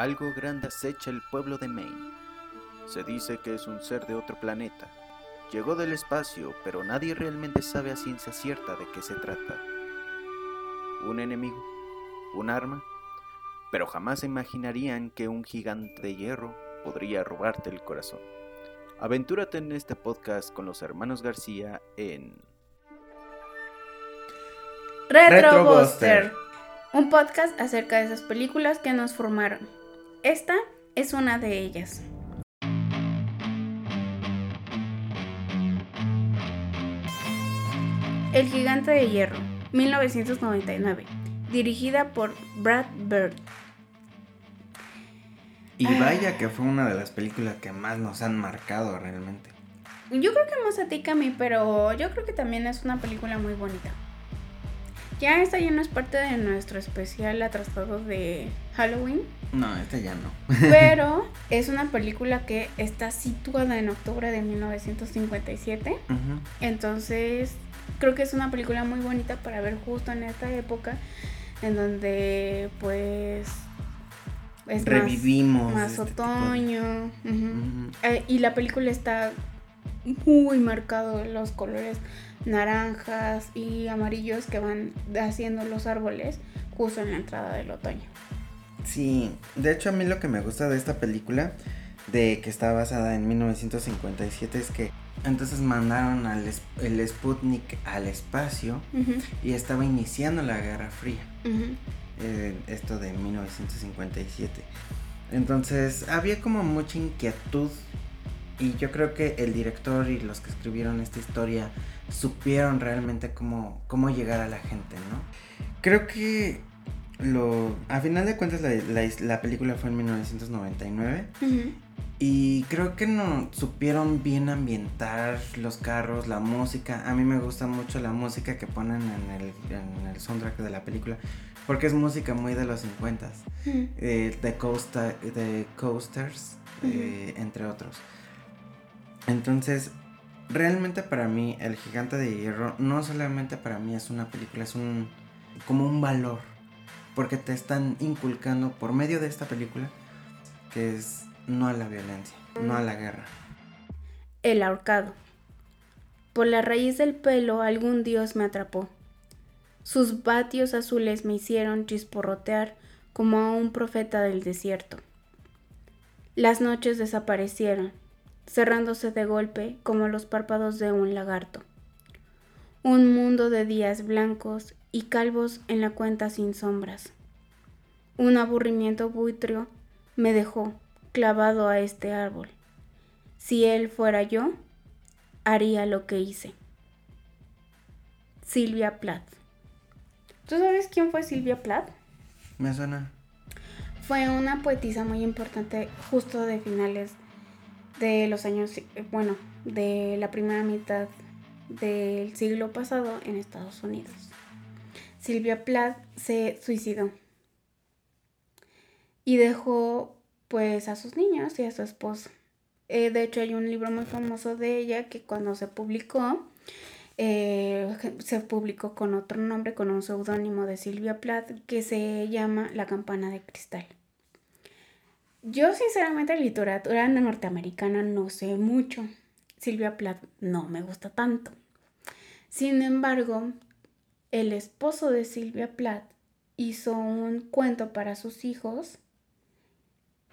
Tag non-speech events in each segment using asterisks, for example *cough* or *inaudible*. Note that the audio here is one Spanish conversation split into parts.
Algo grande acecha el pueblo de Maine. Se dice que es un ser de otro planeta. Llegó del espacio, pero nadie realmente sabe a ciencia cierta de qué se trata. ¿Un enemigo? ¿Un arma? Pero jamás imaginarían que un gigante de hierro podría robarte el corazón. Aventúrate en este podcast con los hermanos García en Retrobuster, un podcast acerca de esas películas que nos formaron. Esta es una de ellas. El gigante de hierro, 1999, dirigida por Brad Bird. Y vaya que fue una de las películas que más nos han marcado realmente. Yo creo que más a ti que a mí, pero yo creo que también es una película muy bonita. Ya esta ya no es parte de nuestro especial atrasado de Halloween. No, esta ya no. Pero *laughs* es una película que está situada en octubre de 1957. Entonces, creo que es una película muy bonita para ver justo en esta época en donde pues es revivimos más, este otoño eh, y la película está muy marcado los colores naranjas y amarillos que van haciendo los árboles justo en la entrada del otoño. Sí, de hecho a mí lo que me gusta de esta película, de que está basada en 1957, es que entonces mandaron al el Sputnik al espacio y estaba iniciando la Guerra Fría. Eh, esto de 1957. Entonces había como mucha inquietud y yo creo que el director y los que escribieron esta historia supieron realmente cómo, cómo llegar a la gente, ¿no? Creo que lo... A final de cuentas la, película fue en 1999 y creo que no supieron bien ambientar los carros, la música. A mí me gusta mucho la música que ponen en el, en el soundtrack de la película porque es música muy de los 50 eh, de, Costa, de Coasters, eh, entre otros. Entonces, realmente para mí, El Gigante de Hierro, no solamente para mí es una película, es un como un valor. Porque te están inculcando por medio de esta película que es no a la violencia, no a la guerra. El ahorcado. Por la raíz del pelo algún dios me atrapó. Sus vatios azules me hicieron chisporrotear como a un profeta del desierto. Las noches desaparecieron, cerrándose de golpe como los párpados de un lagarto. Un mundo de días blancos y calvos en la cuenta sin sombras. Un aburrimiento buitreo me dejó clavado a este árbol. Si él fuera yo, haría lo que hice. Silvia Plath. ¿Tú sabes quién fue Silvia Plath? Me suena. Fue una poetisa muy importante justo de finales de los años, bueno, de la primera mitad del siglo pasado en Estados Unidos. Silvia Plath se suicidó y dejó pues a sus niños y a su esposo. Eh, de hecho hay un libro muy famoso de ella que cuando se publicó eh, se publicó con otro nombre, con un seudónimo de Silvia Plath que se llama La campana de cristal. Yo sinceramente literatura norteamericana no sé mucho. Silvia Plath no me gusta tanto. Sin embargo, el esposo de Silvia Plath hizo un cuento para sus hijos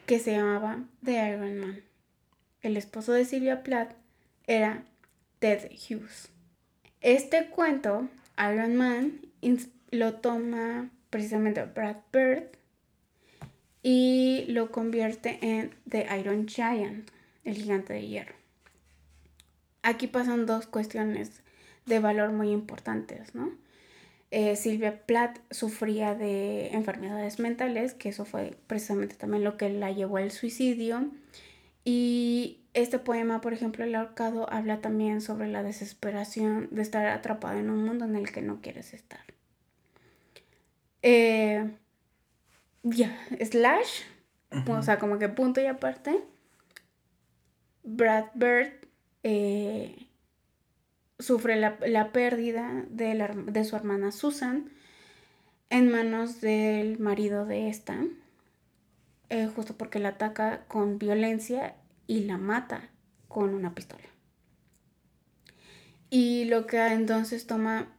que se llamaba The Iron Man. El esposo de Silvia Plath era Ted Hughes. Este cuento, Iron Man, lo toma precisamente Brad Bird y lo convierte en The Iron Giant, el gigante de hierro. Aquí pasan dos cuestiones de valor muy importantes, ¿no? Eh, Silvia Plath sufría de enfermedades mentales, que eso fue precisamente también lo que la llevó al suicidio. Y este poema, por ejemplo, El ahorcado, habla también sobre la desesperación de estar atrapado en un mundo en el que no quieres estar. Eh, ya, slash, o sea, como que punto y aparte. Brad Bird eh, sufre la, pérdida de, de, su hermana Susan en manos del marido de esta. eh, justo porque la ataca con violencia y la mata con una pistola. Y lo que entonces toma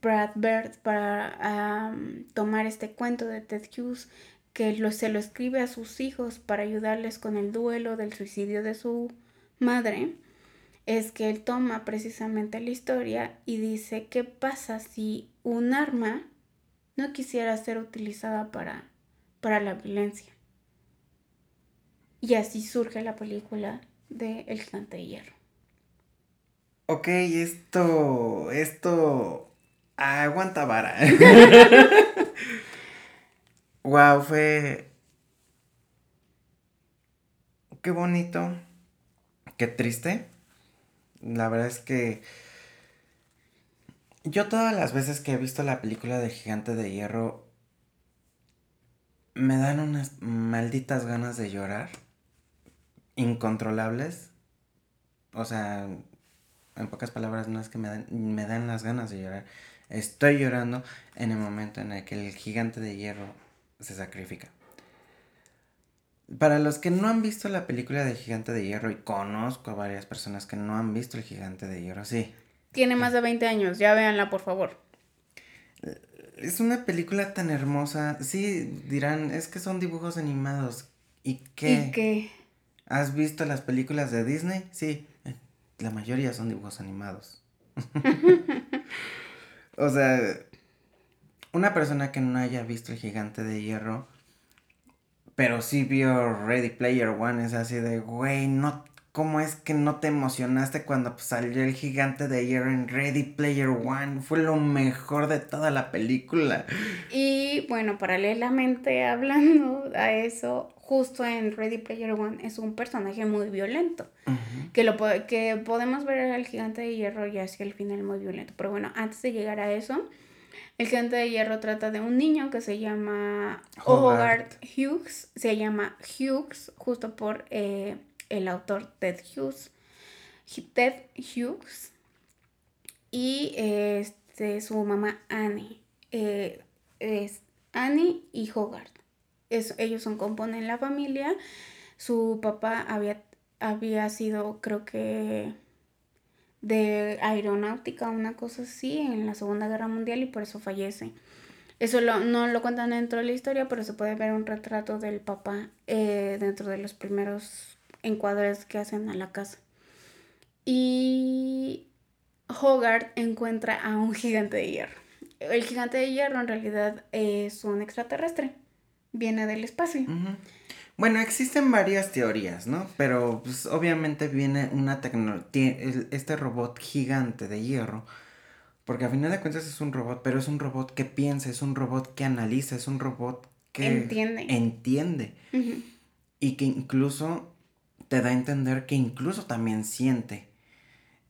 Brad Bird para tomar este cuento de Ted Hughes, que lo, se lo escribe a sus hijos para ayudarles con el duelo del suicidio de su madre, es que él toma precisamente la historia y dice, ¿qué pasa si un arma no quisiera ser utilizada para, para la violencia? Y así surge la película de El gigante de hierro. Ok, esto, esto aguanta vara. *laughs* wow, fue... Qué bonito, qué triste. La verdad es que yo todas las veces que he visto la película de Gigante de Hierro me dan unas malditas ganas de llorar. Incontrolables. O sea, en pocas palabras no es que me dan, me dan las ganas de llorar. Estoy llorando en el momento en el que el gigante de hierro se sacrifica. Para los que no han visto la película de Gigante de Hierro, y conozco a varias personas que no han visto el Gigante de Hierro, sí. Tiene más de 20 años, ya véanla por favor. Es una película tan hermosa. Sí, dirán, es que son dibujos animados. ¿Y qué? ¿Y qué? ¿Has visto las películas de Disney? Sí, la mayoría son dibujos animados. *laughs* o sea, una persona que no haya visto el gigante de hierro, pero sí vio Ready Player One, es así de, güey, no, ¿cómo es que no te emocionaste cuando salió el gigante de hierro en Ready Player One? Fue lo mejor de toda la película. Y bueno, paralelamente *laughs* hablando a eso, justo en Ready Player One es un personaje muy violento. que, lo, que podemos ver al gigante de hierro y hacia el final muy violento. Pero bueno, antes de llegar a eso, el gigante de hierro trata de un niño que se llama Hogarth Hughes. Se llama Hughes justo por eh, el autor Ted Hughes. Ted Hughes. Y este, su mamá Annie. Eh, es Annie y Hogarth ellos son componen la familia. Su papá había, había sido, creo que, de aeronáutica, una cosa así, en la Segunda Guerra Mundial y por eso fallece. Eso no lo cuentan dentro de la historia, pero se puede ver un retrato del papá eh, dentro de los primeros encuadres que hacen a la casa. Y Hogarth encuentra a un gigante de hierro. El gigante de hierro en realidad es un extraterrestre viene del espacio. Bueno, existen varias teorías, ¿no? Pero pues, obviamente viene una tecnología, este robot gigante de hierro, porque a final de cuentas es un robot, pero es un robot que piensa, es un robot que analiza, es un robot que entiende. Entiende. Y que incluso te da a entender que incluso también siente.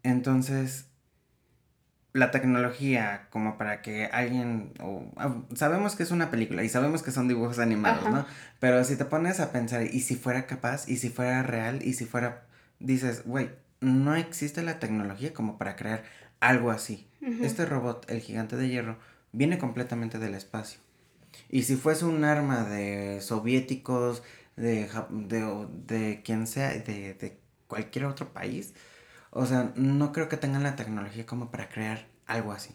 Entonces, la tecnología como para que alguien ah, sabemos que es una película y sabemos que son dibujos animados, ¿no? Pero si te pones a pensar y si fuera capaz y si fuera real y si fuera dices, güey, no existe la tecnología como para crear algo así. Este robot, el gigante de hierro, viene completamente del espacio. Y si fuese un arma de soviéticos, de, de, de quien sea, de, de cualquier otro país, o sea, no creo que tengan la tecnología como para crear algo así.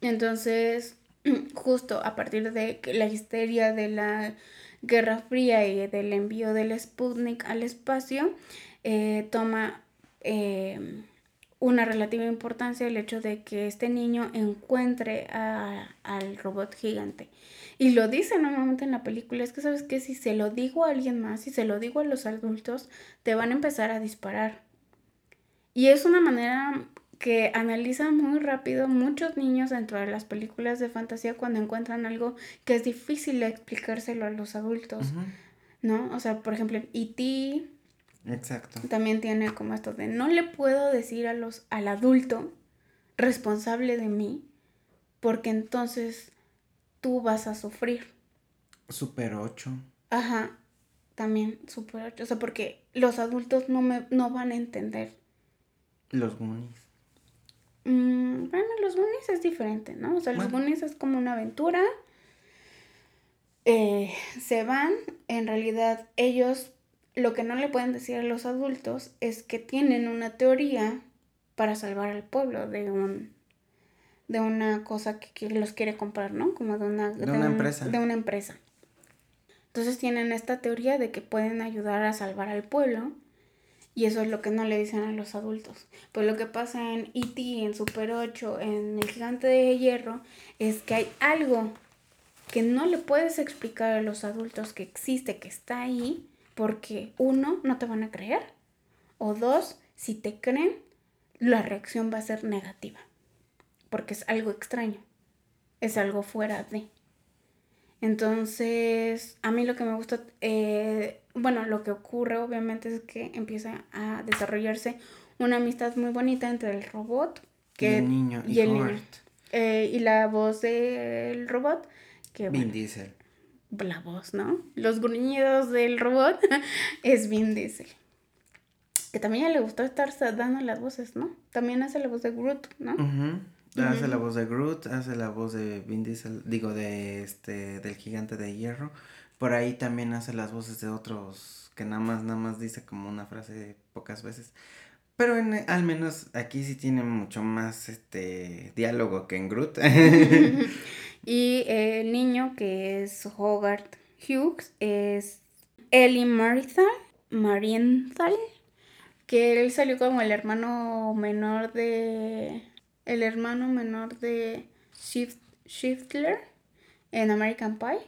Entonces, *clears throat* justo a partir de la histeria de la Guerra Fría y del envío del Sputnik al espacio, eh, toma eh, una relativa importancia el hecho de que este niño encuentre al robot gigante. Y lo dice normalmente en la película, es que sabes que si se lo digo a alguien más, si se lo digo a los adultos, te van a empezar a disparar. Y es una manera que analizan muy rápido muchos niños dentro de las películas de fantasía cuando encuentran algo que es difícil explicárselo a los adultos, ¿no? O sea, por ejemplo, E.T. Exacto. También tiene como esto de no le puedo decir a los, al adulto responsable de mí porque entonces tú vas a sufrir. Super 8. Ajá, también Super 8. O sea, porque los adultos no, me, no van a entender los Goonies. Mm, bueno, los Goonies es diferente, ¿no? O sea, los Goonies es como una aventura. eh, se van, en realidad ellos lo que no le pueden decir a los adultos es que tienen una teoría para salvar al pueblo de un de una cosa que, los quiere comprar, ¿no? Como de una, de, una empresa. De una empresa. Entonces tienen esta teoría de que pueden ayudar a salvar al pueblo y eso es lo que no le dicen a los adultos. Pues lo que pasa en E.T., en Super 8, en El Gigante de Hierro, es que hay algo que no le puedes explicar a los adultos que existe, que está ahí, porque uno, no te van a creer, o dos, si te creen, la reacción va a ser negativa, porque es algo extraño, es algo fuera de. Entonces, a mí lo que me gusta, eh, bueno, lo que ocurre obviamente es que empieza a desarrollarse una amistad muy bonita entre el robot que, y el niño y, el niño. Eh, y la voz del robot que Vin Diesel. La voz, ¿no? Los gruñidos del robot *laughs* es Vin Diesel. Que también le gustó estar dando las voces, ¿no? También hace la voz de Groot, ¿no? Hace la voz de Groot, hace la voz de Vin Diesel, digo, de este, del gigante de hierro. Por ahí también hace las voces de otros que nada más, nada más dice como una frase pocas veces. Pero en, al menos aquí sí tiene mucho más este diálogo que en Groot. *laughs* *laughs* y el niño que es Hogarth Hughes es Ellie Marienthal, Marienthal, que él salió como el hermano menor de el hermano menor de Shift, Shiftler en American Pie.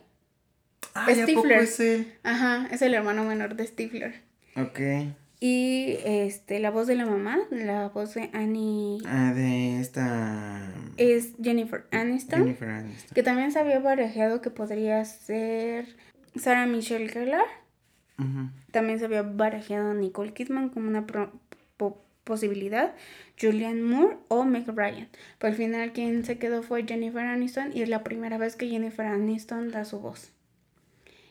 Ah, Stifler. es él? Ajá, es el hermano menor de Stifler. Ok. Y este, la voz de la mamá, la voz de Annie. Ah, de esta. Es Jennifer Aniston. Jennifer Aniston. Que también se había barajeado que podría ser Sarah Michelle Gellar. También se había barajeado Nicole Kidman como una posibilidad, Julianne Moore o Meg Ryan. Pero al final quien se quedó fue Jennifer Aniston y es la primera vez que Jennifer Aniston da su voz.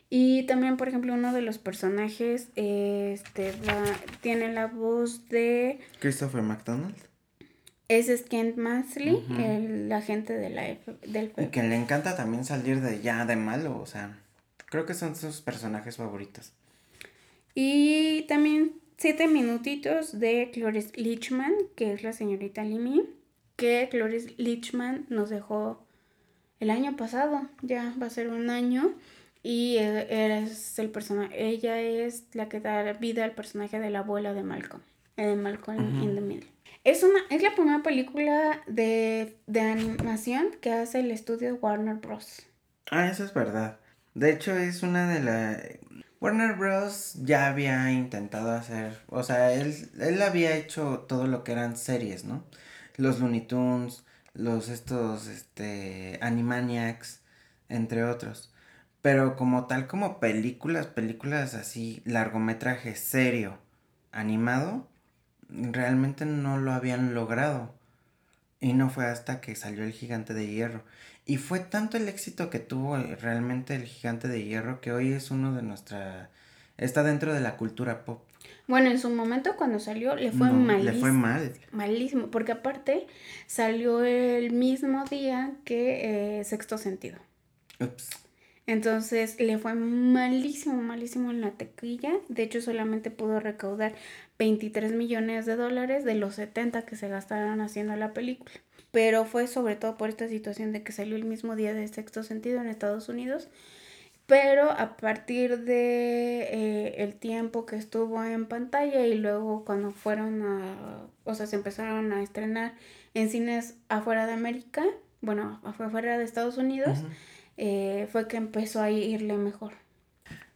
Y también, por ejemplo, uno de los personajes este, tiene la voz de... Christopher McDonald. Es Kent Mansley, el agente de la del Y que le encanta también salir de ya de malo, o sea, creo que son sus personajes favoritos. Y también siete minutitos de Cloris Lichman, que es la señorita Limi, que Cloris Lichman nos dejó el año pasado, ya va a ser un año, y e, es el personaje, ella es la que da vida al personaje de la abuela de Malcolm, de Malcolm in the Middle. Es, una, es la primera película de, de animación que hace el estudio Warner Bros. Ah, eso es verdad. De hecho, es una de las Warner Bros. ya había intentado hacer, o sea, él, él había hecho todo lo que eran series, ¿no? Los Looney Tunes, los estos, este, Animaniacs, entre otros. Pero como tal, como películas, películas así, largometraje serio, animado, realmente no lo habían logrado. Y no fue hasta que salió el gigante de hierro. Y fue tanto el éxito que tuvo eh, realmente el gigante de hierro que hoy es uno de nuestra... está dentro de la cultura pop. Bueno, en su momento cuando salió le fue malísimo. Le fue mal. Malísimo, porque aparte salió el mismo día que eh, Sexto Sentido. Ups. Entonces le fue malísimo, malísimo en la tequilla. De hecho, solamente pudo recaudar 23 millones de dólares de los 70 que se gastaron haciendo la película pero fue sobre todo por esta situación de que salió el mismo día de sexto sentido en Estados Unidos. Pero a partir de eh, el tiempo que estuvo en pantalla y luego cuando fueron a, o sea, se empezaron a estrenar en cines afuera de América, bueno, afuera de Estados Unidos, eh, fue que empezó a irle mejor.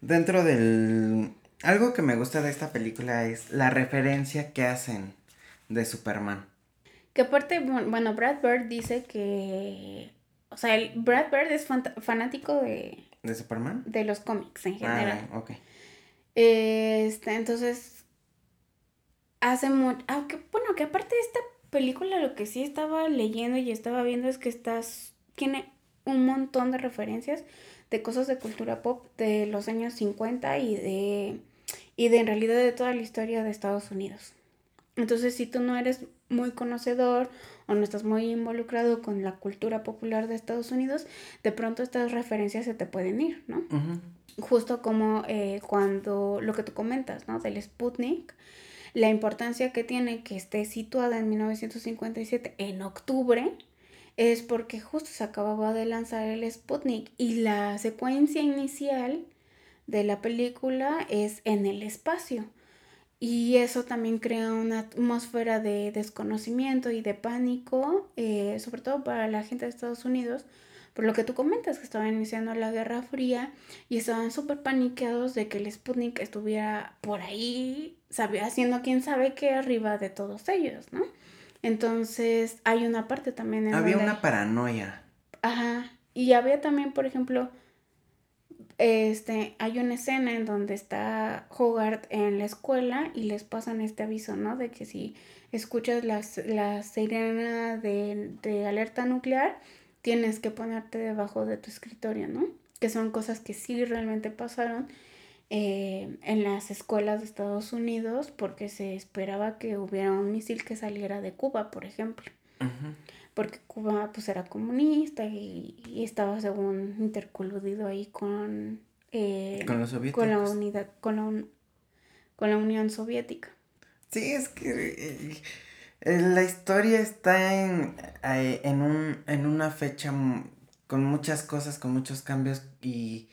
Dentro del... Algo que me gusta de esta película es la referencia que hacen de Superman. Que aparte, bueno, Brad Bird dice que. O sea, el Brad Bird es fanático de. ¿De Superman? De los cómics en general. Ah, ok. Este, entonces. Hace mucho. Aunque, bueno, que aparte de esta película, lo que sí estaba leyendo y estaba viendo es que estás. Tiene un montón de referencias de cosas de cultura pop de los años 50 y de. Y de en realidad de toda la historia de Estados Unidos. Entonces, si tú no eres muy conocedor o no estás muy involucrado con la cultura popular de Estados Unidos, de pronto estas referencias se te pueden ir, ¿no? Justo como eh, cuando lo que tú comentas, ¿no? Del Sputnik, la importancia que tiene que esté situada en 1957 en octubre es porque justo se acababa de lanzar el Sputnik y la secuencia inicial de la película es en el espacio. Y eso también crea una atmósfera de desconocimiento y de pánico, eh, sobre todo para la gente de Estados Unidos, por lo que tú comentas, que estaban iniciando la Guerra Fría y estaban súper paniqueados de que el Sputnik estuviera por ahí, sabía, haciendo quién sabe qué arriba de todos ellos, ¿no? Entonces hay una parte también en Había una paranoia. Ajá. Y había también, por ejemplo, este, hay una escena en donde está Hogarth en la escuela y les pasan este aviso, ¿no? De que si escuchas la, la sirena de, de alerta nuclear, tienes que ponerte debajo de tu escritorio, ¿no? Que son cosas que sí realmente pasaron eh, en las escuelas de Estados Unidos porque se esperaba que hubiera un misil que saliera de Cuba, por ejemplo porque Cuba pues era comunista y, estaba según intercoludido ahí con, eh, con los Con la unidad, con la, con la Unión Soviética. Sí, es que eh, la historia está en, eh, en, un, en una fecha con muchas cosas, con muchos cambios y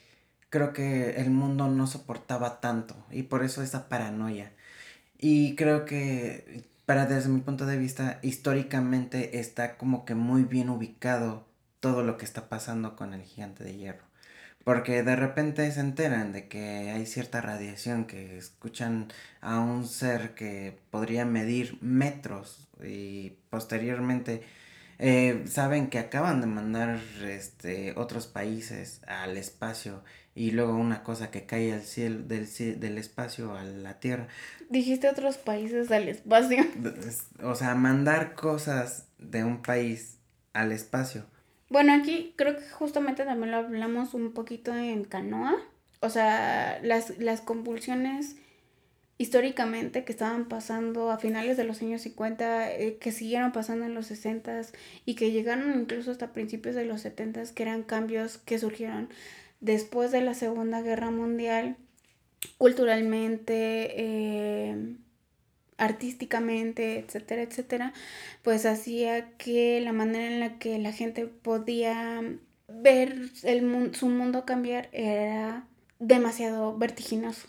creo que el mundo no soportaba tanto y por eso esa paranoia. Y creo que pero desde mi punto de vista, históricamente está como que muy bien ubicado todo lo que está pasando con el gigante de hierro. Porque de repente se enteran de que hay cierta radiación, que escuchan a un ser que podría medir metros y posteriormente eh, saben que acaban de mandar este, otros países al espacio y luego una cosa que cae al cielo, del, del espacio a la Tierra. Dijiste otros países al espacio. *laughs* O sea, mandar cosas de un país al espacio. Bueno, aquí creo que justamente también lo hablamos un poquito en Canoa. O sea, las, las convulsiones históricamente que estaban pasando a finales de los años 50, eh, que siguieron pasando en los 60 y que llegaron incluso hasta principios de los 70, que eran cambios que surgieron después de la Segunda Guerra Mundial, culturalmente, eh, artísticamente, etcétera, etcétera, pues hacía que la manera en la que la gente podía ver el, su mundo cambiar era demasiado vertiginoso.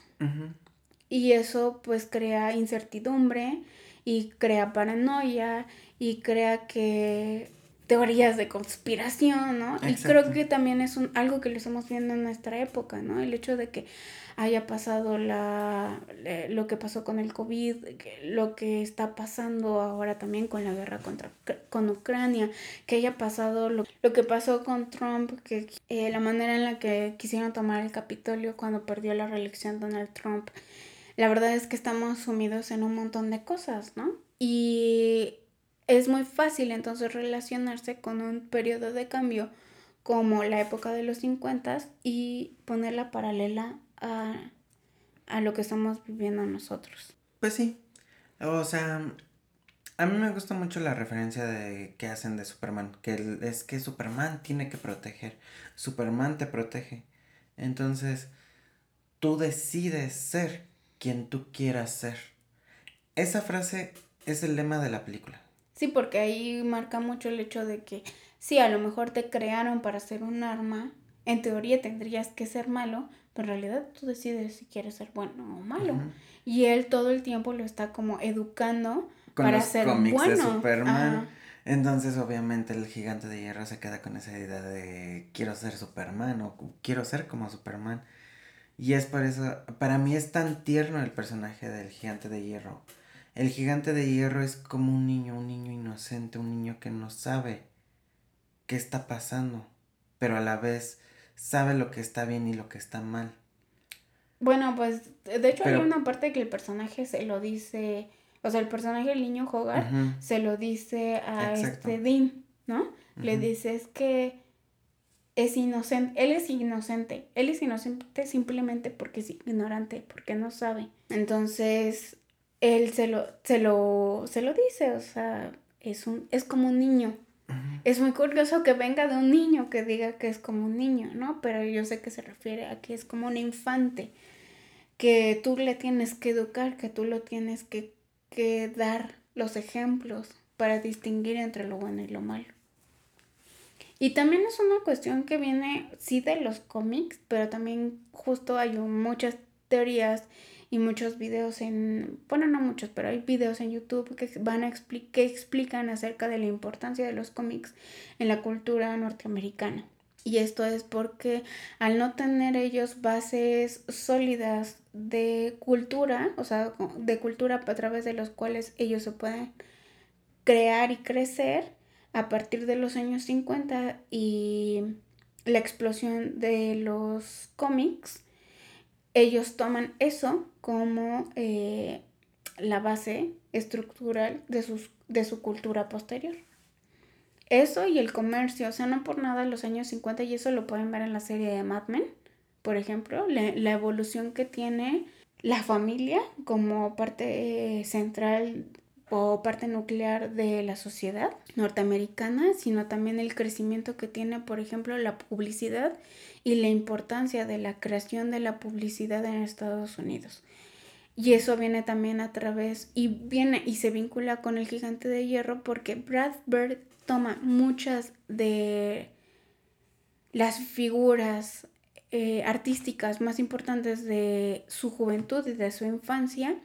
Y eso pues crea incertidumbre y crea paranoia y crea que teorías de conspiración, ¿no? Y creo que también es un, algo que lo estamos viendo en nuestra época, ¿no? El hecho de que haya pasado la, lo que pasó con el COVID, lo que está pasando ahora también con la guerra contra, con Ucrania, que haya pasado lo, lo que pasó con Trump, que eh, la manera en la que quisieron tomar el Capitolio cuando perdió la reelección Donald Trump. La verdad es que estamos sumidos en un montón de cosas, ¿no? Y es muy fácil entonces relacionarse con un periodo de cambio como la época de los 50 y ponerla paralela a, a lo que estamos viviendo nosotros. Pues sí, o sea, a mí me gusta mucho la referencia de que hacen de Superman, que es que Superman tiene que proteger, Superman te protege. Entonces, tú decides ser quien tú quieras ser. Esa frase es el lema de la película. Sí, porque ahí marca mucho el hecho de que sí, a lo mejor te crearon para ser un arma, en teoría tendrías que ser malo, pero en realidad tú decides si quieres ser bueno o malo. Y él todo el tiempo lo está como educando para ser bueno. Superman. Entonces, obviamente, el gigante de hierro se queda con esa idea de quiero ser Superman o quiero ser como Superman. Y es por eso, para mí es tan tierno el personaje del gigante de hierro. El gigante de hierro es como un niño, un niño inocente, un niño que no sabe qué está pasando, pero a la vez sabe lo que está bien y lo que está mal. Bueno, pues de hecho hay una parte que el personaje se lo dice, o sea, el personaje del niño Hogar se lo dice a este Dean, ¿no? Le dice es que es inocente, él es inocente, él es inocente simplemente porque es ignorante, porque no sabe. Entonces, él se lo, se lo, se lo dice, o sea, es, un, es como un niño. Es muy curioso que venga de un niño que diga que es como un niño, ¿no? Pero yo sé que se refiere a que es como un infante, que tú le tienes que educar, que tú lo tienes que, que dar los ejemplos para distinguir entre lo bueno y lo malo. Y también es una cuestión que viene, sí, de los cómics, pero también justo hay muchas teorías y muchos videos en, bueno, no muchos, pero hay videos en YouTube que van a que explican acerca de la importancia de los cómics en la cultura norteamericana. Y esto es porque al no tener ellos bases sólidas de cultura, o sea, de cultura a través de los cuales ellos se pueden crear y crecer, a partir de los años 50 y la explosión de los cómics, ellos toman eso como eh, la base estructural de, sus, de su cultura posterior. Eso y el comercio, o sea, no por nada en los años 50, y eso lo pueden ver en la serie de Mad Men, por ejemplo, la, evolución que tiene la familia como parte central o parte nuclear de la sociedad norteamericana, sino también el crecimiento que tiene, por ejemplo, la publicidad y la importancia de la creación de la publicidad en Estados Unidos. Y eso viene también a través y viene y se vincula con el gigante de hierro porque Brad Bird toma muchas de las figuras eh, artísticas más importantes de su juventud y de su infancia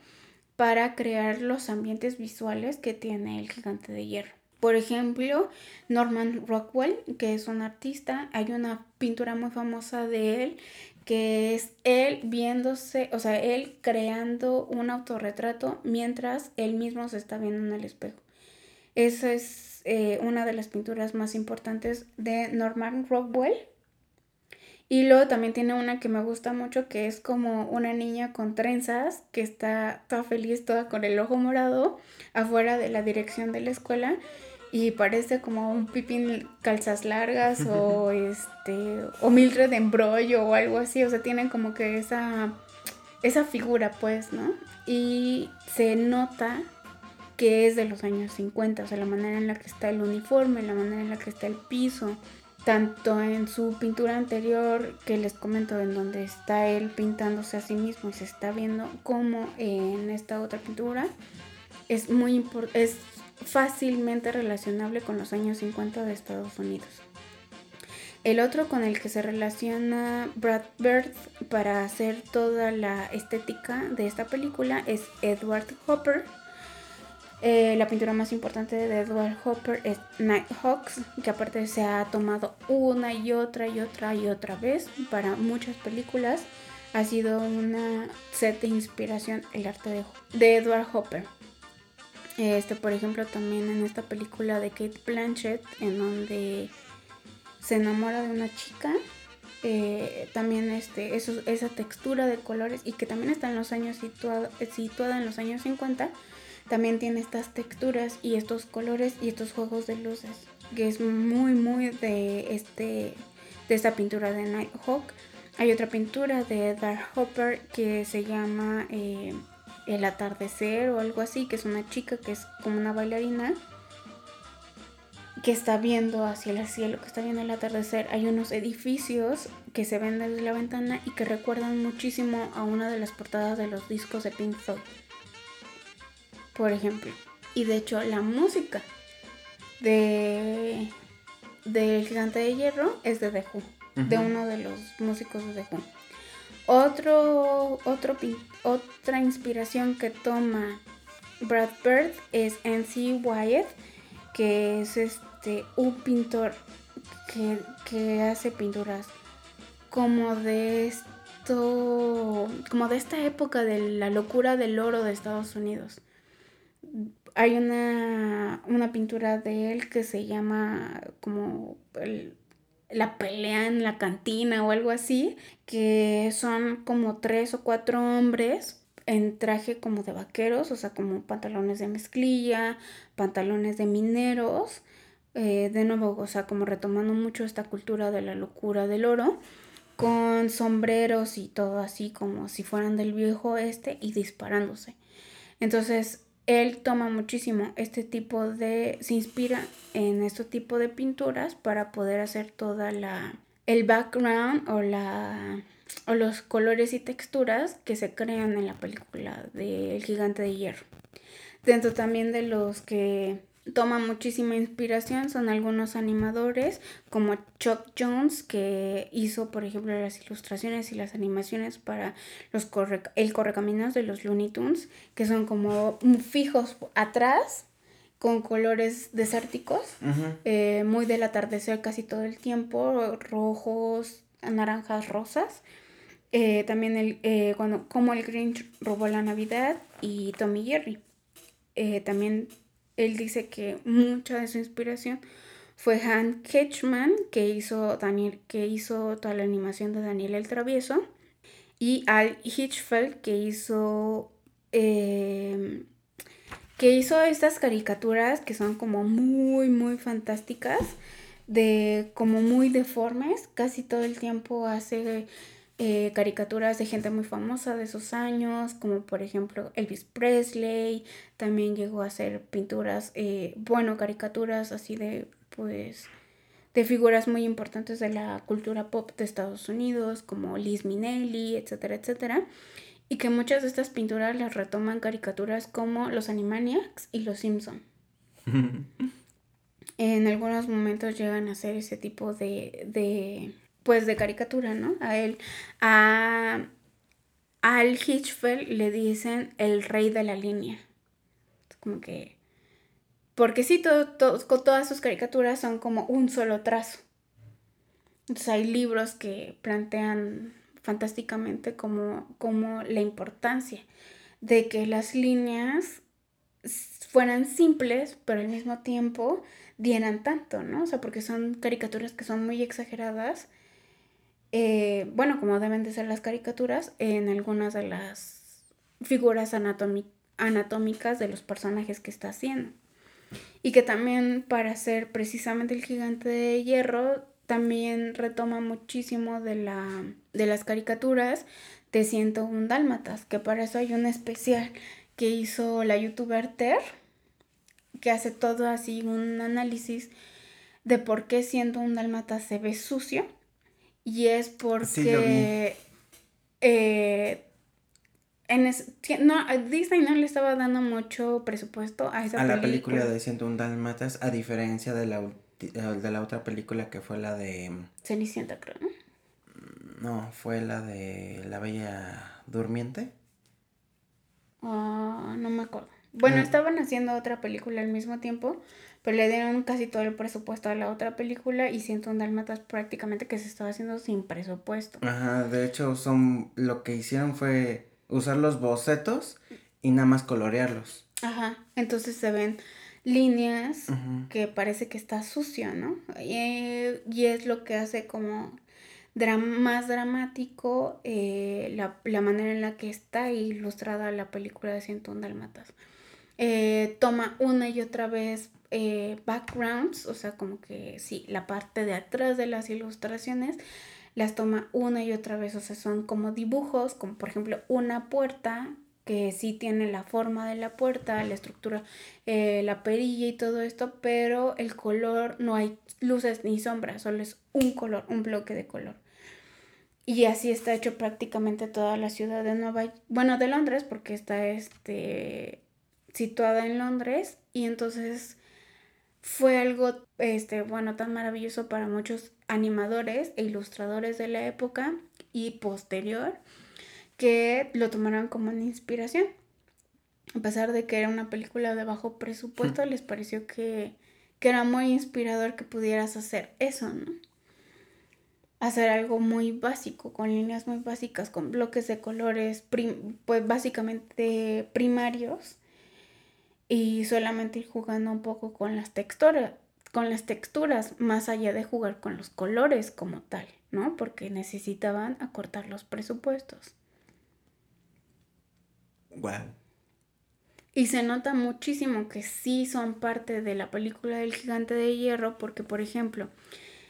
para crear los ambientes visuales que tiene el gigante de hierro. Por ejemplo, Norman Rockwell, que es un artista, hay una pintura muy famosa de él que es él viéndose, o sea, él creando un autorretrato mientras él mismo se está viendo en el espejo. Esa es eh, una de las pinturas más importantes de Norman Rockwell y luego también tiene una que me gusta mucho, que es como una niña con trenzas, que está toda feliz, toda con el ojo morado, afuera de la dirección de la escuela. Y parece como un pipín calzas largas o este o Mildred de embrollo o algo así. O sea, tienen como que esa, esa figura, pues, ¿no? Y se nota que es de los años 50, o sea, la manera en la que está el uniforme, la manera en la que está el piso, tanto en su pintura anterior que les comento en donde está él pintándose a sí mismo y se está viendo como en esta otra pintura es muy es fácilmente relacionable con los años 50 de Estados Unidos. El otro con el que se relaciona Brad Bird para hacer toda la estética de esta película es Edward Hopper, eh, la pintura más importante de Edward Hopper es Nighthawks, que aparte se ha tomado una y otra y otra y otra vez para muchas películas. Ha sido una set de inspiración el arte de, Edward Hopper. Este, por ejemplo, también en esta película de Kate Blanchett, en donde se enamora de una chica. Eh, también este, esa textura de colores y que también está en los años situada en los años 50 también tiene estas texturas y estos colores y estos juegos de luces que es muy muy de este de esta pintura de Nighthawk hay otra pintura de Dark Hopper que se llama eh, El atardecer o algo así que es una chica que es como una bailarina que está viendo hacia el cielo, que está viendo el atardecer. Hay unos edificios que se ven desde la ventana y que recuerdan muchísimo a una de las portadas de los discos de Pink Floyd por ejemplo. Y de hecho la música de del gigante de hierro es de The Who, de uno de los músicos de The Who. Otro, otro, otra inspiración que toma Brad Bird es N.C. Wyatt, que es este un pintor que, que hace pinturas como de esto, como de esta época de la locura del oro de Estados Unidos hay una, pintura de él que se llama como la pelea en la cantina o algo así, que son como tres o cuatro hombres en traje como de vaqueros, o sea, como pantalones de mezclilla, pantalones de mineros, eh, de nuevo, o sea, como retomando mucho esta cultura de la locura del oro, con sombreros y todo así como si fueran del viejo oeste y disparándose. Entonces, él toma muchísimo este tipo de, se inspira en este tipo de pinturas para poder hacer toda la, el background o la, o los colores y texturas que se crean en la película de El gigante de hierro. Dentro también de los que toma muchísima inspiración son algunos animadores como Chuck Jones que hizo por ejemplo las ilustraciones y las animaciones para los el correcaminos de los Looney Tunes que son como fijos atrás con colores desérticos eh, muy del atardecer casi todo el tiempo rojos naranjas rosas. Eh, también el eh, cuando como el Grinch robó la Navidad y Tommy Jerry. También él dice que mucha de su inspiración fue Han Ketchman, que hizo, Daniel, que hizo toda la animación de Daniel el Travieso, y Al Hitchfeld, que hizo, em, que hizo estas caricaturas que son como muy, muy fantásticas, de como muy deformes, casi todo el tiempo hace eh, caricaturas de gente muy famosa de esos años, como por ejemplo Elvis Presley, también llegó a hacer pinturas, eh, bueno, caricaturas así de, pues, de figuras muy importantes de la cultura pop de Estados Unidos, como Liz Minnelli, etcétera, etcétera. Y que muchas de estas pinturas las retoman caricaturas como Los Animaniacs y Los Simpson. *laughs* en algunos momentos llegan a hacer ese tipo de, de pues de caricatura, ¿no? A él, a al Hitchfeld le dicen el rey de la línea. Como que porque sí, todo, todas sus caricaturas son como un solo trazo. Entonces hay libros que plantean fantásticamente como, como la importancia de que las líneas fueran simples, pero al mismo tiempo dieran tanto, ¿no? O sea, porque son caricaturas que son muy exageradas eh, bueno, como deben de ser las caricaturas, en algunas de las figuras anatómicas de los personajes que está haciendo. Y que también para ser precisamente el gigante de hierro, también retoma muchísimo de, la, de las caricaturas de 101 Dálmatas, que para eso hay un especial que hizo la youtuber Ter, que hace todo así un análisis de por qué 101 Dálmatas se ve sucio y es porque eh, en no, Disney no le estaba dando mucho presupuesto a esa a la película de 101 Dalmatas, a diferencia de la, de la otra película que fue la de... Cenicienta, creo, ¿no? No, fue la de La Bella Durmiente. Ah, no me acuerdo. Bueno, mm. estaban haciendo otra película al mismo tiempo, pero le dieron casi todo el presupuesto a la otra película y siento un Dalmatas prácticamente que se estaba haciendo sin presupuesto. Ajá, de hecho son lo que hicieron fue usar los bocetos y nada más colorearlos. Ajá, entonces se ven líneas que parece que está sucio, ¿no? Y, es lo que hace como más dramático eh, la, manera en la que está ilustrada la película de Ciento Dalmatas. Eh, toma una y otra vez eh, backgrounds, o sea, como que sí, la parte de atrás de las ilustraciones las toma una y otra vez, o sea, son como dibujos, como por ejemplo una puerta que sí tiene la forma de la puerta, la estructura, eh, la perilla y todo esto, pero el color no hay luces ni sombras, solo es un color, un bloque de color. Y así está hecho prácticamente toda la ciudad de Nueva, bueno, de Londres, porque está este situada en Londres y entonces fue algo, este, bueno, tan maravilloso para muchos animadores e ilustradores de la época y posterior que lo tomaron como una inspiración. A pesar de que era una película de bajo presupuesto, les pareció que, que era muy inspirador que pudieras hacer eso, ¿no? Hacer algo muy básico, con líneas muy básicas, con bloques de colores, pues básicamente primarios, y solamente ir jugando un poco con las texturas, con las texturas, más allá de jugar con los colores como tal, ¿no? Porque necesitaban acortar los presupuestos. Wow. Y se nota muchísimo que sí son parte de la película del gigante de hierro, porque por ejemplo,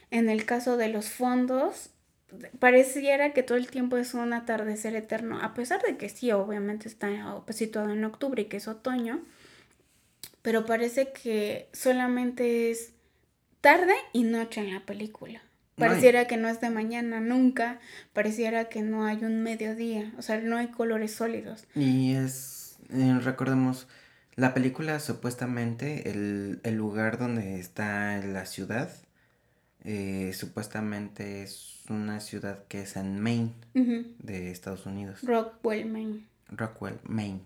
en el caso de los fondos, pareciera que todo el tiempo es un atardecer eterno, a pesar de que sí, obviamente está situado en octubre y que es otoño, pero parece que solamente es tarde y noche en la película. Pareciera que no es de mañana nunca, pareciera que no hay un mediodía, o sea, no hay colores sólidos. Y es, eh, recordemos, la película supuestamente, el, el lugar donde está la ciudad, eh, supuestamente es una ciudad que es en Maine, de Estados Unidos. Rockwell, Maine. Rockwell, Maine.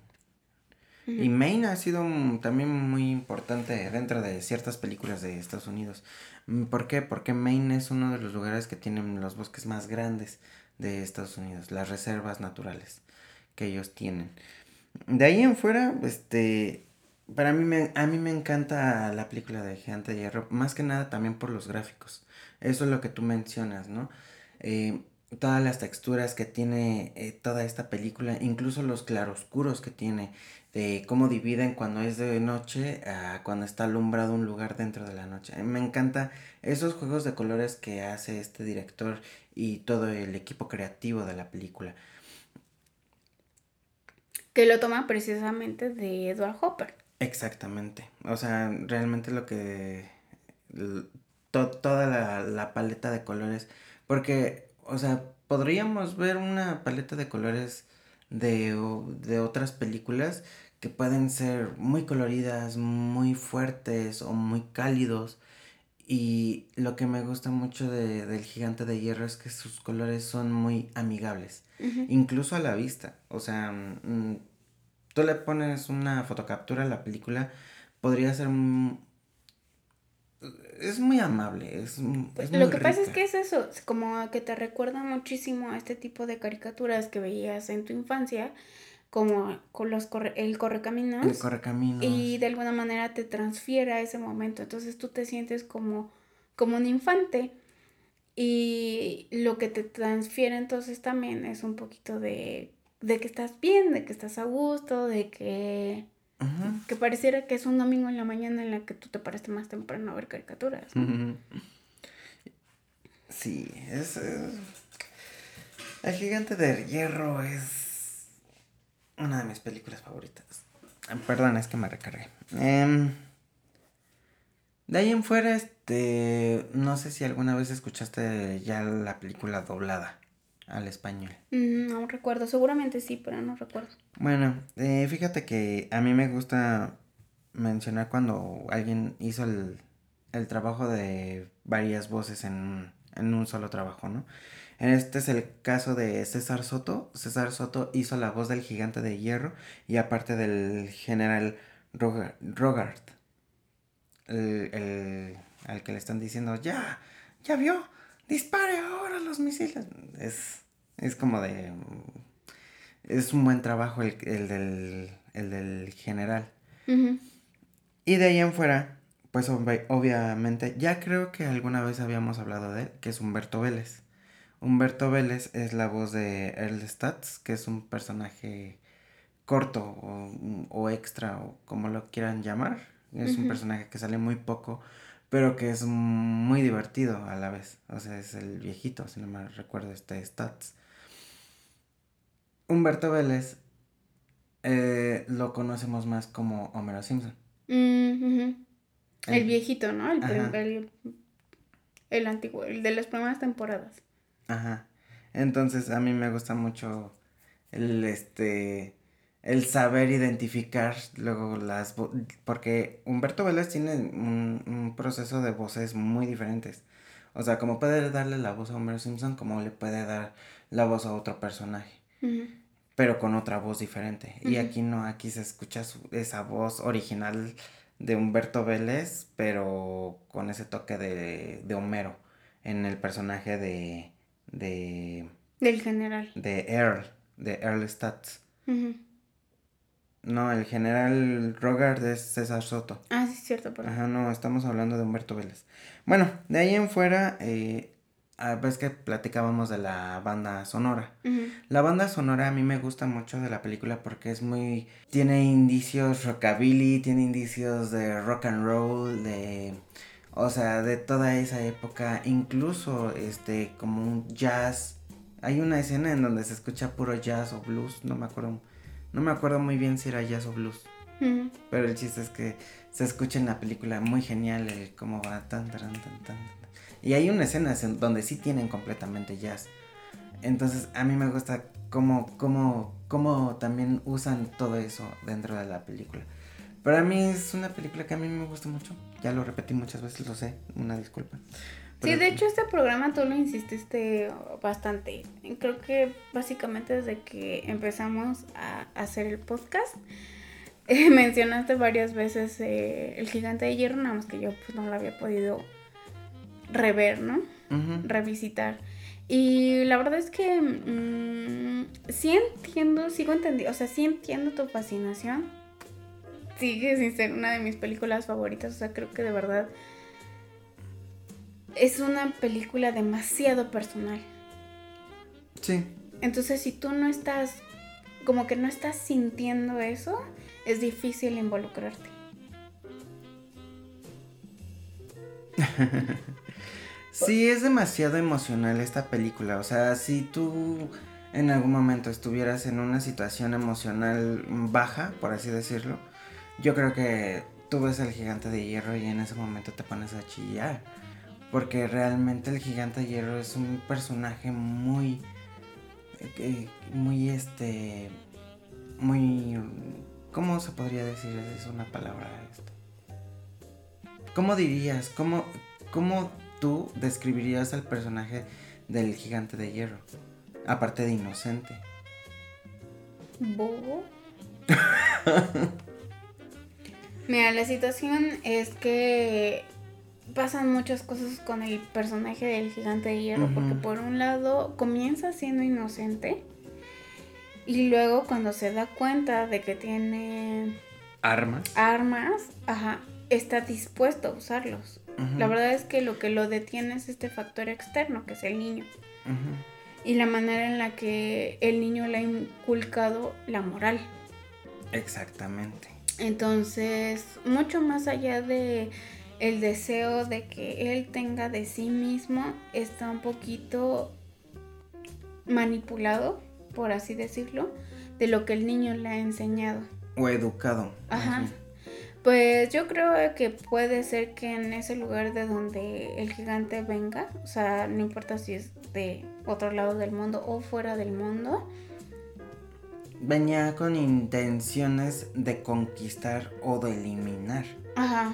Y Maine ha sido también muy importante dentro de ciertas películas de Estados Unidos. Mm, ¿Por qué? Porque Maine es uno de los lugares que tienen los bosques más grandes de Estados Unidos, las reservas naturales que ellos tienen. De ahí en fuera, este, para mí me, a mí me encanta la película de Gigante de Hierro, más que nada también por los gráficos. Eso es lo que tú mencionas, ¿no? Eh, todas las texturas que tiene eh, toda esta película, incluso los claroscuros que tiene, de cómo dividen cuando es de noche a cuando está alumbrado un lugar dentro de la noche. Me encanta esos juegos de colores que hace este director y todo el equipo creativo de la película. Que lo toma precisamente de Edward Hopper. Exactamente. O sea, realmente lo que toda la, la, paleta de colores. Porque, o sea, podríamos ver una paleta de colores de, de otras películas que pueden ser muy coloridas, muy fuertes o muy cálidos. Y lo que me gusta mucho de, del gigante de hierro es que sus colores son muy amigables, incluso a la vista. O sea, mm, tú le pones una fotocaptura a la película, podría ser es muy amable, es, es Lo que pasa es que es eso, como que te recuerda muchísimo a este tipo de caricaturas que veías en tu infancia, como con los corre, el correcaminos. El correcaminos. Y de alguna manera te transfiere a ese momento, entonces tú te sientes como, como un infante. Y lo que te transfiere entonces también es un poquito de, de que estás bien, de que estás a gusto, de que que pareciera que es un domingo en la mañana en la que tú te paraste más temprano a ver caricaturas. Sí, es, El gigante de hierro es una de mis películas favoritas. Perdón, es que me recargué. Em, de ahí en fuera, este, no sé si alguna vez escuchaste ya la película doblada al español. No recuerdo, seguramente sí, pero no recuerdo. Bueno, eh, fíjate que a mí me gusta mencionar cuando alguien hizo el, trabajo de varias voces en, en, un solo trabajo, ¿no? Este es el caso de César Soto. César Soto hizo la voz del gigante de hierro y aparte del general Rogart, el, el, al que le están diciendo, ya, ya vio, dispare ahora los misiles. Es, es como de... Es un buen trabajo el, del, el del general. Y de ahí en fuera, pues obviamente, ya creo que alguna vez habíamos hablado de él, que es Humberto Vélez. Humberto Vélez es la voz de Earl Stats, que es un personaje corto o, extra o como lo quieran llamar. Es un personaje que sale muy poco, pero que es muy divertido a la vez. O sea, es el viejito, si no me recuerdo, este Stats. Humberto Vélez eh, lo conocemos más como Homero Simpson. Mm, el, viejito, ¿no? El, el, antiguo, el de las primeras temporadas. Ajá. Entonces a mí me gusta mucho el este el saber identificar luego las porque Humberto Vélez tiene un, proceso de voces muy diferentes. O sea, como puede darle la voz a Homer Simpson, como le puede dar la voz a otro personaje. Pero con otra voz diferente. Y aquí no, aquí se escucha esa voz original de Humberto Vélez, pero con ese toque de, de Homero en el personaje de, de... Del general. De Earl, de Earl Stats. No, el general Rogard es César Soto. Ah, sí, es cierto. Perdón. Ajá, no, estamos hablando de Humberto Vélez. Bueno, de ahí en fuera, eh, a ves que platicábamos de la banda sonora. La banda sonora a mí me gusta mucho de la película porque es muy... Tiene indicios rockabilly, tiene indicios de rock and roll, de O sea, de toda esa época, incluso este como un jazz. Hay una escena en donde se escucha puro jazz o blues, no me acuerdo. No me acuerdo muy bien si era jazz o blues. Pero el chiste es que se escucha en la película muy genial el cómo va tan tan tan tan. Y hay una escena donde sí tienen completamente jazz. Entonces a mí me gusta cómo, cómo, cómo también usan todo eso dentro de la película. Para mí es una película que a mí me gusta mucho. Ya lo repetí muchas veces, lo sé, una disculpa. Sí, de hecho este programa tú lo insististe bastante. Creo que básicamente desde que empezamos a hacer el podcast, *laughs* mencionaste varias veces eh, el gigante de hierro, nada más que yo pues no lo había podido rever, ¿no? Revisitar. Y la verdad es que mm, sí entiendo, sigo entendiendo, o sea, sí entiendo tu fascinación. Sigue sin ser una de mis películas favoritas, o sea, creo que de verdad es una película demasiado personal. Sí. Entonces, si tú no estás, como que no estás sintiendo eso, es difícil involucrarte. *laughs* Sí, es demasiado emocional esta película. O sea, si tú en algún momento estuvieras en una situación emocional baja, por así decirlo, yo creo que tú ves al gigante de hierro y en ese momento te pones a chillar. Porque realmente el gigante de hierro es un personaje muy... Eh, muy este... Muy... ¿Cómo se podría decir? Es una palabra esto. ¿Cómo dirías? ¿Cómo, cómo tú describirías al personaje del gigante de hierro? Aparte de inocente. Bobo. *laughs* Mira, la situación es que pasan muchas cosas con el personaje del gigante de hierro, porque por un lado comienza siendo inocente y luego cuando se da cuenta de que tiene armas, armas, ajá, está dispuesto a usarlos. La verdad es que lo que lo detiene es este factor externo, que es el niño. Y la manera en la que el niño le ha inculcado la moral. Exactamente. Entonces, mucho más allá de el deseo de que él tenga de sí mismo, está un poquito manipulado, por así decirlo, de lo que el niño le ha enseñado. O educado. Ajá. Pues yo creo que puede ser que en ese lugar de donde el gigante venga, o sea, no importa si es de otro lado del mundo o fuera del mundo. Venía con intenciones de conquistar o de eliminar. Ajá.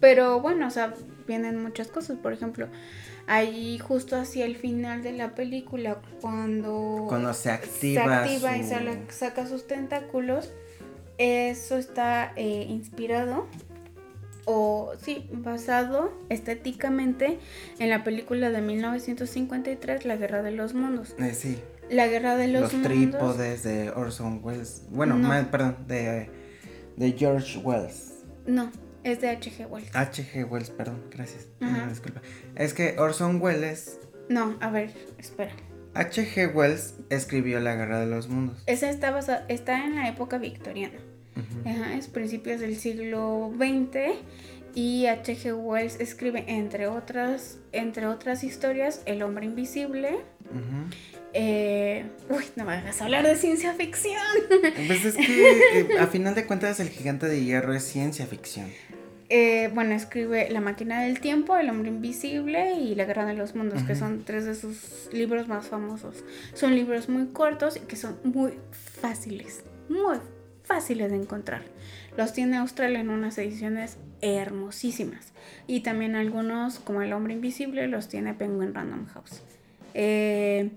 Pero bueno, o sea, vienen muchas cosas. Por ejemplo, ahí justo hacia el final de la película, cuando, cuando se activa, se activa y saca sus tentáculos eso está eh, inspirado o sí, basado estéticamente en la película de 1953, La Guerra de los Mundos. Eh, sí. La Guerra de los, los trípodes de Orson Welles. Bueno, perdón, de, de George Wells. No, es de H.G. Wells. H.G. Wells, perdón, gracias. disculpa. Es que Orson Welles. No, a ver, espera. H.G. Wells escribió La Guerra de los Mundos. Esa está, está en la época victoriana. es principios del siglo XX y H.G. Wells escribe entre otras, entre otras historias El hombre invisible. Eh, uy, no me hagas hablar de ciencia ficción. Pues es que eh, a final de cuentas el gigante de hierro es ciencia ficción. Eh, bueno, escribe La máquina del tiempo, El hombre invisible y La guerra de los mundos, que son tres de sus libros más famosos. Son libros muy cortos y que son muy fáciles, muy fáciles de encontrar. Los tiene Australia en unas ediciones hermosísimas. Y también algunos, como El hombre invisible, los tiene Penguin Random House. Eh,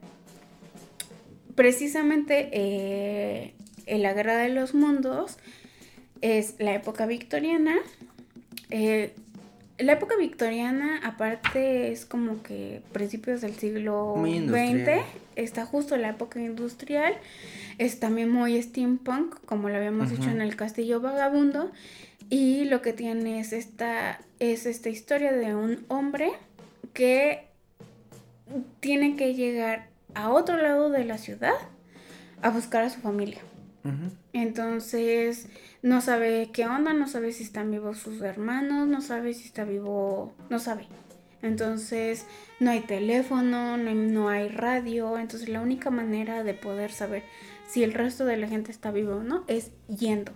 precisamente eh, en la guerra de los mundos es la época victoriana eh, la época victoriana, aparte, es como que principios del siglo XX, está justo la época industrial, es también muy steampunk, como lo habíamos dicho en el Castillo Vagabundo, y lo que tiene es esta, es esta historia de un hombre que tiene que llegar a otro lado de la ciudad a buscar a su familia. Entonces, no sabe qué onda, no sabe si están vivos sus hermanos, no sabe si está vivo, no sabe. Entonces, no hay teléfono, no hay, radio. Entonces, la única manera de poder saber si el resto de la gente está vivo o no es yendo.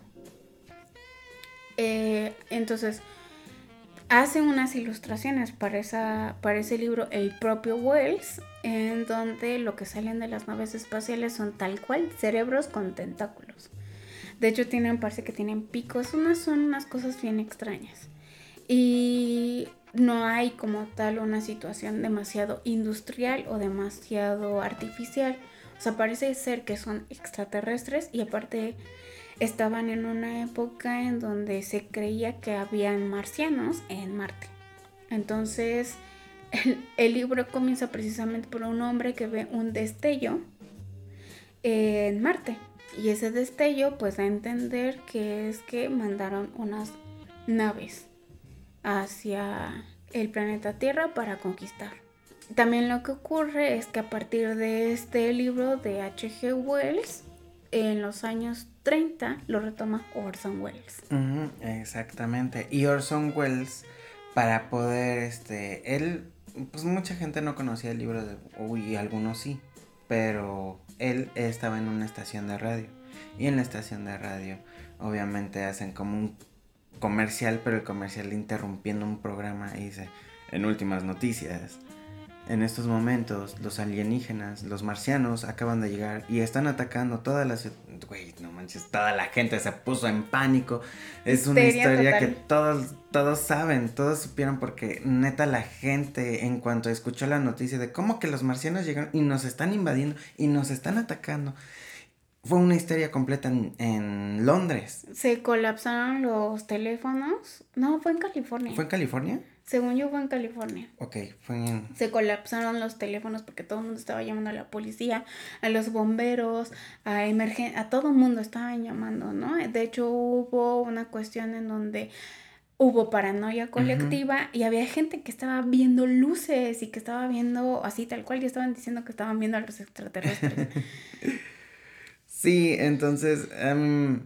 Eh, entonces, hace unas ilustraciones para, esa, para ese libro el propio Wells, en donde lo que salen de las naves espaciales son tal cual cerebros con tentáculos. De hecho, tienen, parece que tienen picos, unas son unas cosas bien extrañas. Y no hay como tal una situación demasiado industrial o demasiado artificial. O sea, parece ser que son extraterrestres y aparte estaban en una época en donde se creía que habían marcianos en Marte. Entonces, el, libro comienza precisamente por un hombre que ve un destello en Marte. Y ese destello pues da a entender que es que mandaron unas naves hacia el planeta Tierra para conquistar. También lo que ocurre es que a partir de este libro de H.G. Wells, en los años 30 lo retoma Orson Welles. exactamente. Y Orson Welles, para poder, este, él, pues mucha gente no conocía el libro de, uy, algunos sí, pero él estaba en una estación de radio. Y en la estación de radio, obviamente hacen como un comercial, pero el comercial interrumpiendo un programa y dice, en últimas noticias, en estos momentos los alienígenas, los marcianos acaban de llegar y están atacando toda la ciudad. Güey, no manches, toda la gente se puso en pánico. Es una historia que todos, todos saben, todos supieron porque neta la gente en cuanto escuchó la noticia de cómo que los marcianos llegaron y nos están invadiendo y nos están atacando. Fue una histeria completa en, en Londres. Se colapsaron los teléfonos. No, fue en California. ¿Fue en California? Según yo fue en California. Ok, fue en... Se colapsaron los teléfonos porque todo el mundo estaba llamando a la policía, a los bomberos, a emergen a todo el mundo estaban llamando, ¿no? De hecho hubo una cuestión en donde hubo paranoia colectiva y había gente que estaba viendo luces y que estaba viendo así tal cual y estaban diciendo que estaban viendo a los extraterrestres. *laughs* *laughs* sí, entonces, em,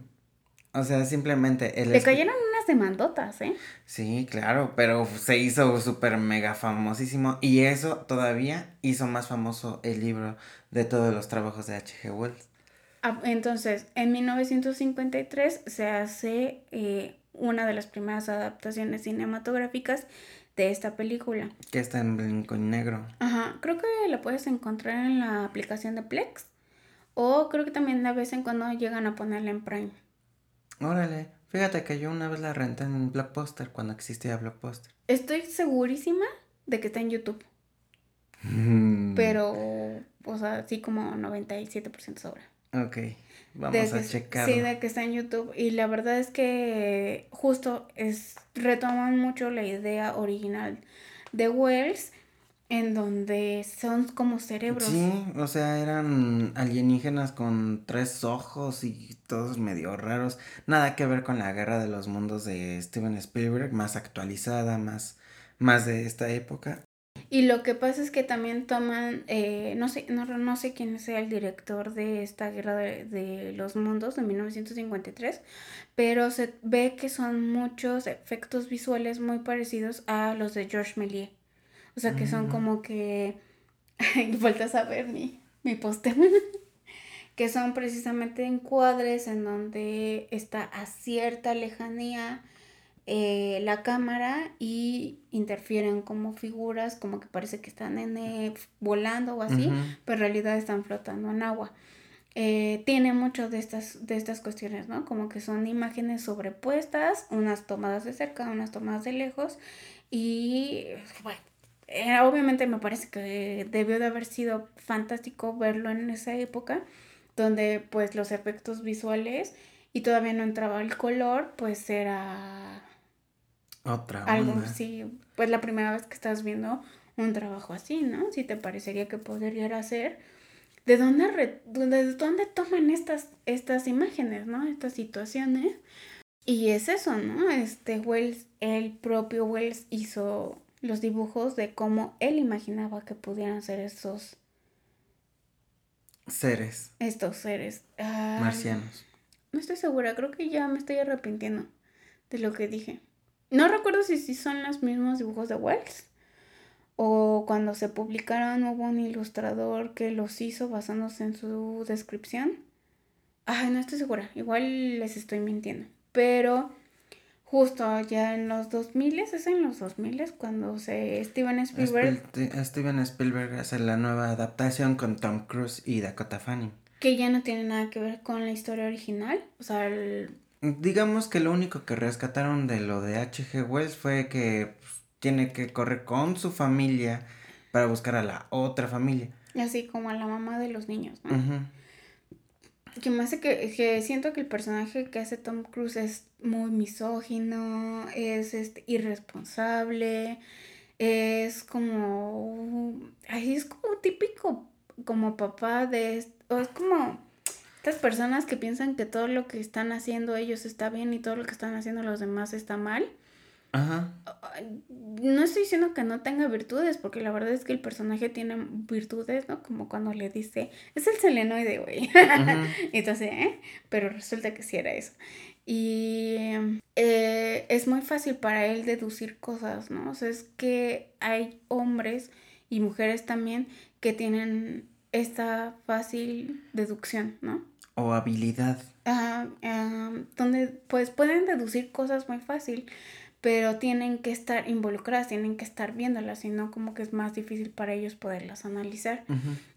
o sea, simplemente... El Le cayeron demandotas, ¿eh? Sí, claro, pero se hizo súper mega famosísimo y eso todavía hizo más famoso el libro de todos los trabajos de H.G. Wells. Ah, entonces, en 1953 se hace eh, una de las primeras adaptaciones cinematográficas de esta película. Que está en blanco y negro. Ajá, creo que la puedes encontrar en la aplicación de Plex. O creo que también de vez en cuando llegan a ponerla en Prime. Órale. Fíjate que yo una vez la renté en Blockbuster cuando existía Blockbuster. Estoy segurísima de que está en YouTube. Mm. Pero, o sea, sí como 97% sobra. Ok, vamos a checarlo. Sí, de que está en YouTube. Y la verdad es que justo es retoman mucho la idea original de Wells en donde son como cerebros. Sí, o sea, eran alienígenas con tres ojos y todos medio raros. Nada que ver con la guerra de los mundos de Steven Spielberg, más actualizada, más, más de esta época. Y lo que pasa es que también toman, eh, no, sé, no, no, sé quién sea el director de esta guerra de, de, los mundos de 1953, pero se ve que son muchos efectos visuales muy parecidos a los de George Méliès. O sea, que son como que, *laughs* vueltas a ver mi, mi póster, *laughs* que son precisamente encuadres en donde está a cierta lejanía eh, la cámara y interfieren como figuras, como que parece que están en, eh, volando o así, pero en realidad están flotando en agua. Eh, tiene mucho de estas, de estas cuestiones, ¿no? Como que son imágenes sobrepuestas, unas tomadas de cerca, unas tomadas de lejos, y bueno, eh, obviamente me parece que debió de haber sido fantástico verlo en esa época, donde pues los efectos visuales y todavía no entraba el color, pues era otra algo sí, pues la primera vez que estás viendo un trabajo así, ¿no? Si te parecería que podría ser ¿De dónde, de dónde toman estas, estas imágenes, ¿no? Estas situaciones. Y es eso, ¿no? Este Wells, el propio Wells hizo los dibujos de cómo él imaginaba que pudieran ser estos seres. Estos seres. marcianos. No estoy segura, creo que ya me estoy arrepintiendo de lo que dije. No recuerdo si sí son los mismos dibujos de Wells. O cuando se publicaron hubo un ilustrador que los hizo basándose en su descripción. Ay, no estoy segura. Igual les estoy mintiendo. Pero justo ya en los 2000, es en los 2000 cuando se Steven Spielberg... Steven Spielberg hace la nueva adaptación con Tom Cruise y Dakota Fanning. Que ya no tiene nada que ver con la historia original. O sea, Digamos que lo único que rescataron de lo de H.G. Wells fue que pues, tiene que correr con su familia para buscar a la otra familia. Así como a la mamá de los niños, ¿no? Que me hace que, que, siento que el personaje que hace Tom Cruise es muy misógino, es este, irresponsable, es como... Ay, es como típico como papá de... O es como estas personas que piensan que todo lo que están haciendo ellos está bien y todo lo que están haciendo los demás está mal. Ajá. No estoy diciendo que no tenga virtudes, porque la verdad es que el personaje tiene virtudes, ¿no? Como cuando le dice, es el selenoide, güey. *laughs* Entonces, ¿eh? Pero resulta que sí era eso. Y eh, es muy fácil para él deducir cosas, ¿no? O sea, es que hay hombres y mujeres también que tienen esta fácil deducción, ¿no? O habilidad. Ajá, donde pues pueden deducir cosas muy fácil, pero tienen que estar involucradas, tienen que estar viéndolas, sino como que es más difícil para ellos poderlas analizar.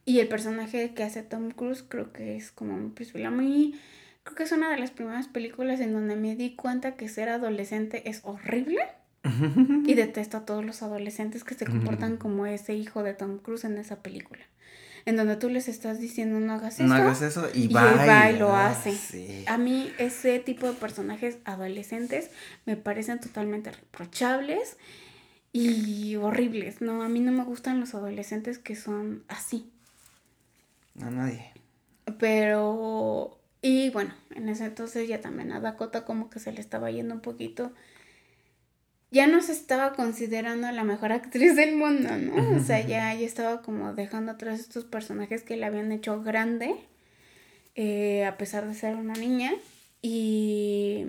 Y el personaje que hace Tom Cruise creo que es como un muy... Creo que es una de las primeras películas en donde me di cuenta que ser adolescente es horrible. y detesto a todos los adolescentes que se comportan como ese hijo de Tom Cruise en esa película en donde tú les estás diciendo no hagas eso. No hagas eso y, y va, y, lo hace. A mí ese tipo de personajes adolescentes me parecen totalmente reprochables y horribles. No, a mí no me gustan los adolescentes que son así. A nadie. Pero, y bueno, en ese entonces ya también a Dakota como que se le estaba yendo un poquito ya no se estaba considerando la mejor actriz del mundo, ¿no? O sea, ya, ya estaba como dejando atrás estos personajes que le habían hecho grande, eh, a pesar de ser una niña. Y...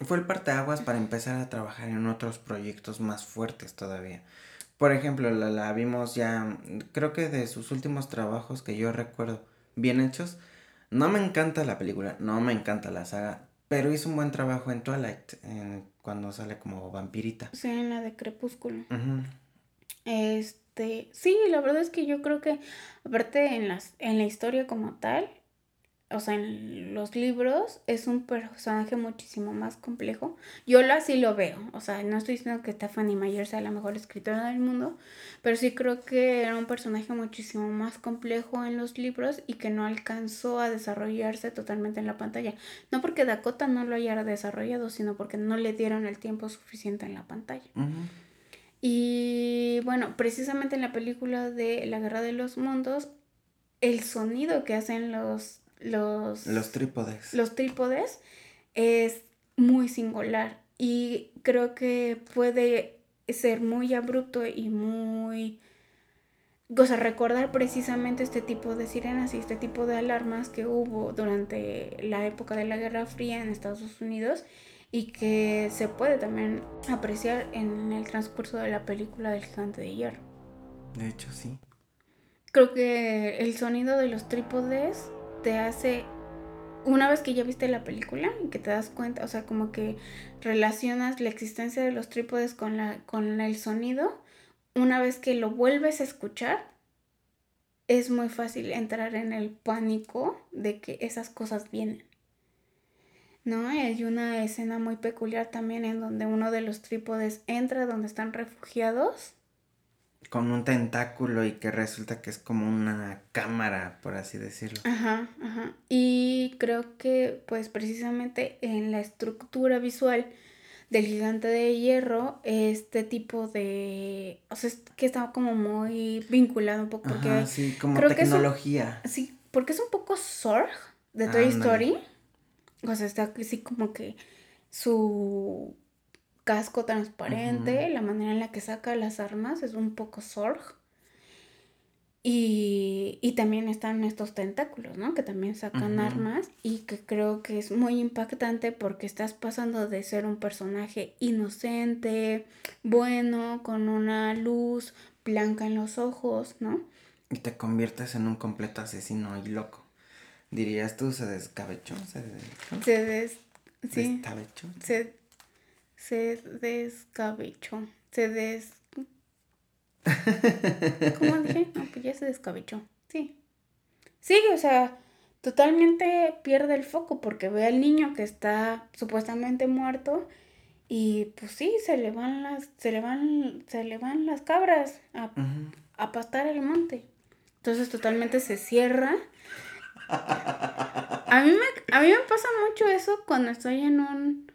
Fue el parteaguas para empezar a trabajar en otros proyectos más fuertes todavía. Por ejemplo, la, la vimos ya, creo que de sus últimos trabajos que yo recuerdo bien hechos. No me encanta la película, no me encanta la saga, pero hizo un buen trabajo en Twilight, cuando sale como vampirita. Sí, en la de Crepúsculo. Este, sí, la verdad es que yo creo que, aparte en, las, en la historia como tal, o sea, en los libros es un personaje muchísimo más complejo. Yo lo así lo veo. O sea, no estoy diciendo que Stephanie Meyer sea la mejor escritora del mundo, pero sí creo que era un personaje muchísimo más complejo en los libros y que no alcanzó a desarrollarse totalmente en la pantalla. No porque Dakota no lo haya desarrollado, sino porque no le dieron el tiempo suficiente en la pantalla. Y bueno, precisamente en la película de La Guerra de los Mundos, el sonido que hacen los los, los trípodes. Los trípodes es muy singular y creo que puede ser muy abrupto y muy... O sea, recordar precisamente este tipo de sirenas y este tipo de alarmas que hubo durante la época de la Guerra Fría en Estados Unidos y que se puede también apreciar en el transcurso de la película del gigante de hierro. De hecho, sí. Creo que el sonido de los trípodes te hace, una vez que ya viste la película y que te das cuenta, o sea, como que relacionas la existencia de los trípodes con, la, con el sonido, una vez que lo vuelves a escuchar, es muy fácil entrar en el pánico de que esas cosas vienen. ¿No? Hay una escena muy peculiar también en donde uno de los trípodes entra donde están refugiados con un tentáculo y que resulta que es como una cámara, por así decirlo. Ajá, ajá. Y creo que pues precisamente en la estructura visual del gigante de hierro, este tipo de... O sea, es que está como muy vinculado un poco porque... sí, como tecnología. sí, porque es un poco Zorg de Toy Story. O sea, está así como que su casco transparente, la manera en la que saca las armas es un poco Zorg. Y, y también están estos tentáculos, ¿no? Que también sacan armas y que creo que es muy impactante porque estás pasando de ser un personaje inocente, bueno, con una luz blanca en los ojos, ¿no? Y te conviertes en un completo asesino y loco. Dirías tú, se descabechó, se, des- Se des... Sí, destabechó. se... Se descabechó. Se des... ¿Cómo dije? No, pues ya se descabechó. Sí. Sí, o sea, totalmente pierde el foco porque ve al niño que está supuestamente muerto y pues sí, se le van las, se le van, se le van las cabras a, pastar el monte. Entonces totalmente se cierra. *laughs* A mí, me, a mí me pasa mucho eso cuando estoy en un...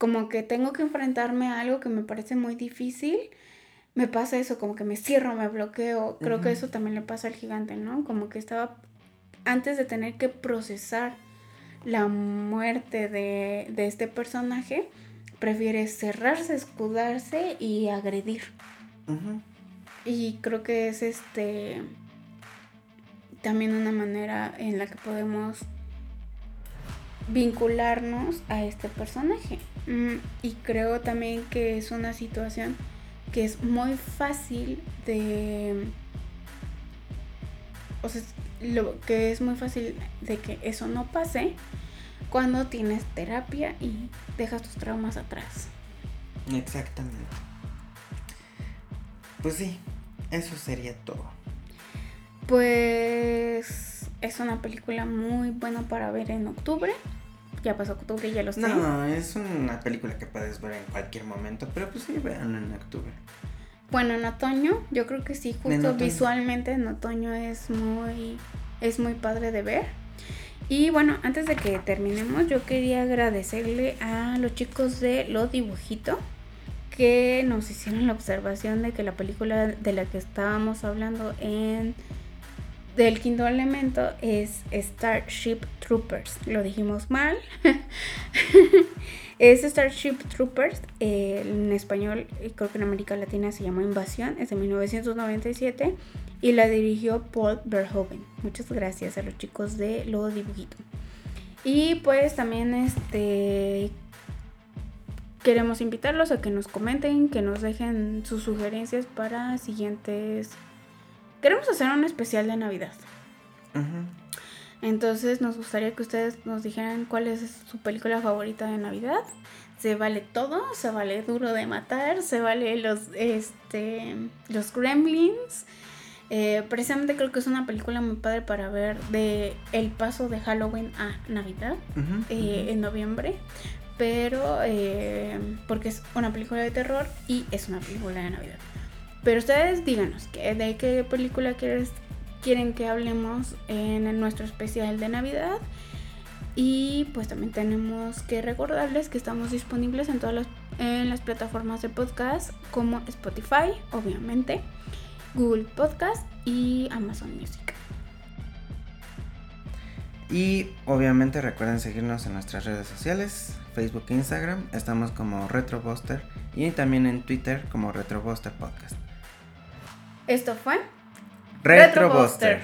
Como que tengo que enfrentarme a algo que me parece muy difícil. Me pasa eso, como que me cierro, me bloqueo. Creo que eso también le pasa al gigante, ¿no? Como que estaba... Antes de tener que procesar la muerte de, de este personaje, prefiere cerrarse, escudarse y agredir. Y creo que es este también una manera en la que podemos vincularnos a este personaje. Mm, Y creo también que es una situación que es muy fácil de... O sea, lo que es muy fácil de que eso no pase cuando tienes terapia y dejas tus traumas atrás. Exactamente. Pues sí, eso sería todo. Pues es una película muy buena para ver en octubre. Ya pasó octubre, ya lo sé. No, es una película que puedes ver en cualquier momento, pero pues sí, vean en octubre. Bueno, en otoño, yo creo que sí, justo visualmente en otoño es muy, es muy padre de ver. Y bueno, antes de que terminemos, yo quería agradecerle a los chicos de Lo Dibujito que nos hicieron la observación de que la película de la que estábamos hablando en del quinto elemento es Starship Troopers. Lo dijimos mal. *laughs* es Starship Troopers. eh, en español, eh, creo que en América Latina se llamó Invasión. Es de 1997. Y la dirigió Paul Verhoeven. Muchas gracias a los chicos de Lo Dibujito. Y pues también este queremos invitarlos a que nos comenten, que nos dejen sus sugerencias para siguientes. Queremos hacer un especial de Navidad. Entonces nos gustaría que ustedes nos dijeran cuál es su película favorita de Navidad. Se vale todo, se vale duro de matar, se vale los este los Gremlins. Eh, precisamente creo que es una película muy padre para ver de el paso de Halloween a Navidad eh, en noviembre. Pero eh, porque es una película de terror y es una película de Navidad. Pero ustedes díganos que, de qué película quieren que hablemos en nuestro especial de Navidad. Y pues también tenemos que recordarles que estamos disponibles en todas las, las plataformas de podcast como Spotify, obviamente, Google Podcast y Amazon Music. Y obviamente recuerden seguirnos en nuestras redes sociales, Facebook e Instagram. Estamos como Retrobuster y también en Twitter como Retrobuster Podcast. Esto fue Retrobuster.